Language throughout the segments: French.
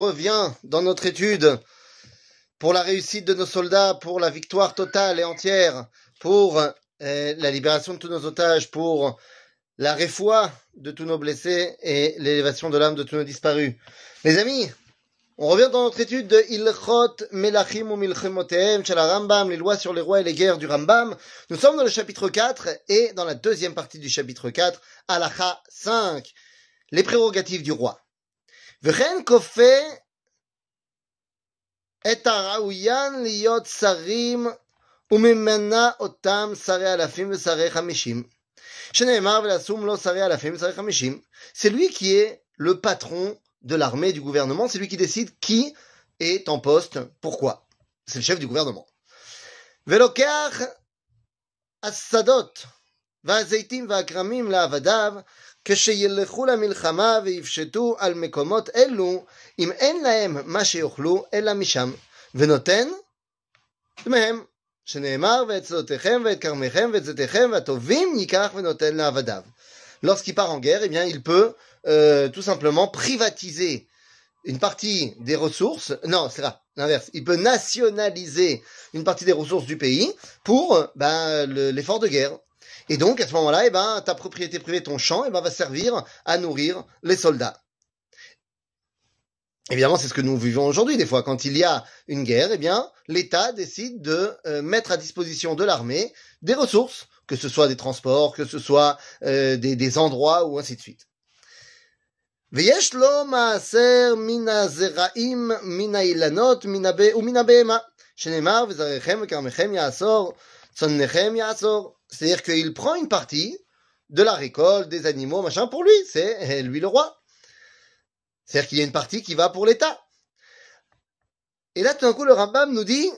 revient dans notre étude pour la réussite de nos soldats, pour la victoire totale et entière, pour euh, la libération de tous nos otages, pour la réfoua de tous nos blessés et l'élévation de l'âme de tous nos disparus. Les amis, on revient dans notre étude de Ilchot Melachim ou Milchemotehem Rambam, les lois sur les rois et les guerres du Rambam. Nous sommes dans le chapitre 4 et dans la deuxième partie du chapitre 4, Alacha 5, les prérogatives du roi. וכן כופה את הראוין להיות שרים וממנה אותם שרי אלפים ושרי חמישים. שנאמר ולשום לו שרי אלפים ושרי חמישים. C'est lui qui est le patron de l'armée, du gouvernement, c'est lui qui décide qui est en poste, pourquoi. C'est le chef du gouvernement. ולוקח השדות והזיתים והכרמים לעבדיו כשילכו למלחמה ויפשטו על מקומות אלו, אם אין להם מה שיאכלו, אלא משם, ונותן דמיהם, שנאמר, ואת שדותיכם ואת כרמיכם ואת זיתיכם והטובים ייקח ונותן לעבדיו. Lorsqu'il part en guerre, eh bien, il peut euh, tout simplement privatiser une partie des ressources. Non, c'est là, l'inverse. Il peut nationaliser une partie des ressources du pays pour ben, l'effort de guerre. Et donc, à ce moment-là, eh ben, ta propriété privée, ton champ, eh ben, va servir à nourrir les soldats. Évidemment, c'est ce que nous vivons aujourd'hui. Des fois, quand il y a une guerre, eh bien, l'État décide de euh, mettre à disposition de l'armée des ressources, que ce soit des transports, que ce soit euh, des, des endroits ou ainsi de suite. C'est-à-dire qu'il prend une partie de la récolte, des animaux, machin, pour lui. C'est eh, lui le roi. C'est-à-dire qu'il y a une partie qui va pour l'État. Et là, tout d'un coup, le Rambam nous dit,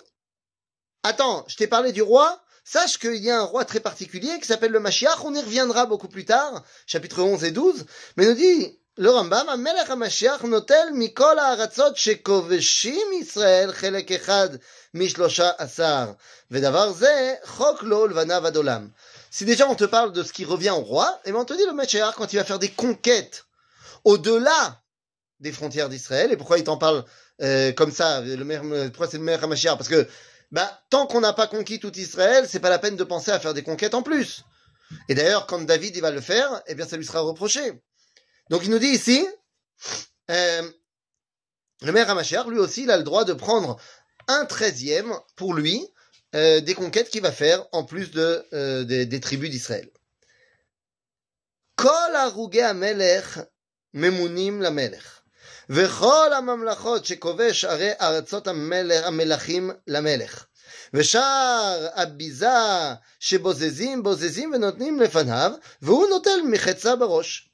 attends, je t'ai parlé du roi, sache qu'il y a un roi très particulier qui s'appelle le Mashiach, on y reviendra beaucoup plus tard, chapitre 11 et 12, mais nous dit, le Rambam, המלך המשיח נוטל מכל הארצות שכובשים ישראל חלק אחד משלושה עשר, ודבר זה חוק לו ולבניו עד עולם. Si déjà on te parle de ce qui revient au roi, et ben on te dit le Mashiach quand il va faire des conquêtes au-delà des frontières d'Israël, et pourquoi il t'en parle euh, comme ça, le maire, pourquoi c'est le maire Mashiach Parce que bah, tant qu'on n'a pas conquis tout Israël, c'est pas la peine de penser à faire des conquêtes en plus. Et d'ailleurs, quand David il va le faire, eh bien ça lui sera reproché. Donc il nous dit ici, euh, le maire Hamashiach, lui aussi, il a le droit de prendre un treizième pour lui euh, des conquêtes qu'il va faire en plus de, euh, des, des tribus d'Israël. כל הרוגי המלך ממונים למלך, וכל הממלכות שכובש ערי ארצות המלך, המלכים למלך. ושאר הביזה שבוזזים, בוזזים ונותנים לפניו, והוא נוטל מחצה בראש.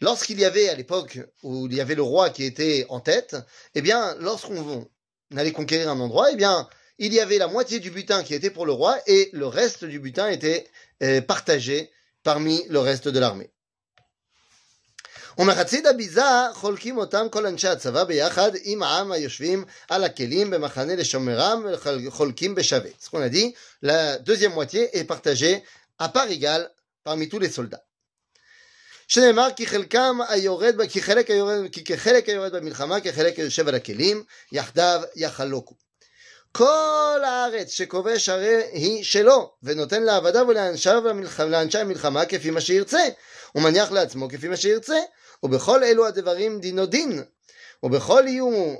Lorsqu'il y avait, à l'époque où il y avait le roi qui était en tête, eh bien, lorsqu'on allait conquérir un endroit, eh bien, il y avait la moitié du butin qui était pour le roi et le reste du butin était euh, partagé parmi le reste de l'armée. ומחצית הביזה חולקים אותם כל אנשי הצבא ביחד עם העם היושבים על הכלים במחנה לשומרם וחולקים בשווה. Ce qu'on a dit, la deuxième moitié שנאמר כי חלקם היורד, כי חלק היורד, כי כחלק היורד במלחמה, כחלק היושב על הכלים, יחדיו יחלוקו. כל הארץ שכובש הרי היא שלו, ונותן לעבדיו ולאנשי המלחמה כפי מה שירצה, ומניח לעצמו כפי מה שירצה, ובכל אלו הדברים דינו דין, ובכל יהיו,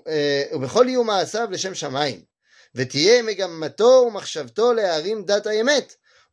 ובכל יהיו מעשיו לשם שמיים, ותהיה מגמתו ומחשבתו להרים דת האמת,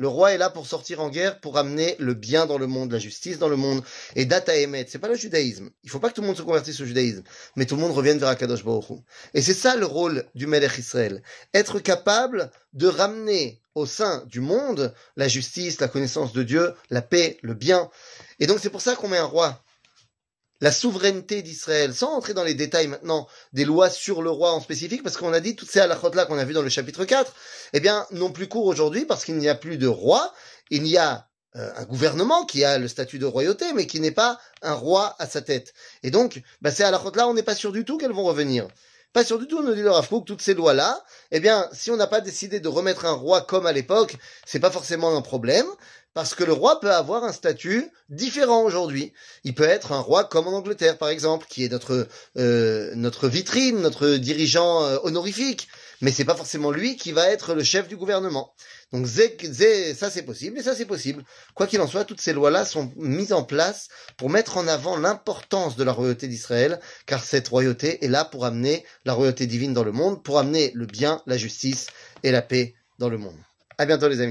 Le roi est là pour sortir en guerre, pour amener le bien dans le monde, la justice dans le monde. Et data emet, c'est pas le judaïsme. Il faut pas que tout le monde se convertisse au judaïsme, mais tout le monde revienne vers Akadosh Baruch. Et c'est ça le rôle du Melech Israël. Être capable de ramener au sein du monde la justice, la connaissance de Dieu, la paix, le bien. Et donc c'est pour ça qu'on met un roi la souveraineté d'Israël, sans entrer dans les détails maintenant des lois sur le roi en spécifique, parce qu'on a dit toutes ces halachot là qu'on a vu dans le chapitre 4, eh bien, n'ont plus cours aujourd'hui parce qu'il n'y a plus de roi, il n'y a euh, un gouvernement qui a le statut de royauté, mais qui n'est pas un roi à sa tête. Et donc, bah, c'est à la là, on n'est pas sûr du tout qu'elles vont revenir. Pas sûr du tout, nous dit le Rav toutes ces lois-là, eh bien, si on n'a pas décidé de remettre un roi comme à l'époque, c'est pas forcément un problème, parce que le roi peut avoir un statut différent aujourd'hui. Il peut être un roi comme en Angleterre, par exemple, qui est notre euh, notre vitrine, notre dirigeant euh, honorifique, mais c'est pas forcément lui qui va être le chef du gouvernement. Donc ça c'est possible et ça c'est possible. Quoi qu'il en soit, toutes ces lois-là sont mises en place pour mettre en avant l'importance de la royauté d'Israël, car cette royauté est là pour amener la royauté divine dans le monde, pour amener le bien, la justice et la paix dans le monde. À bientôt les amis.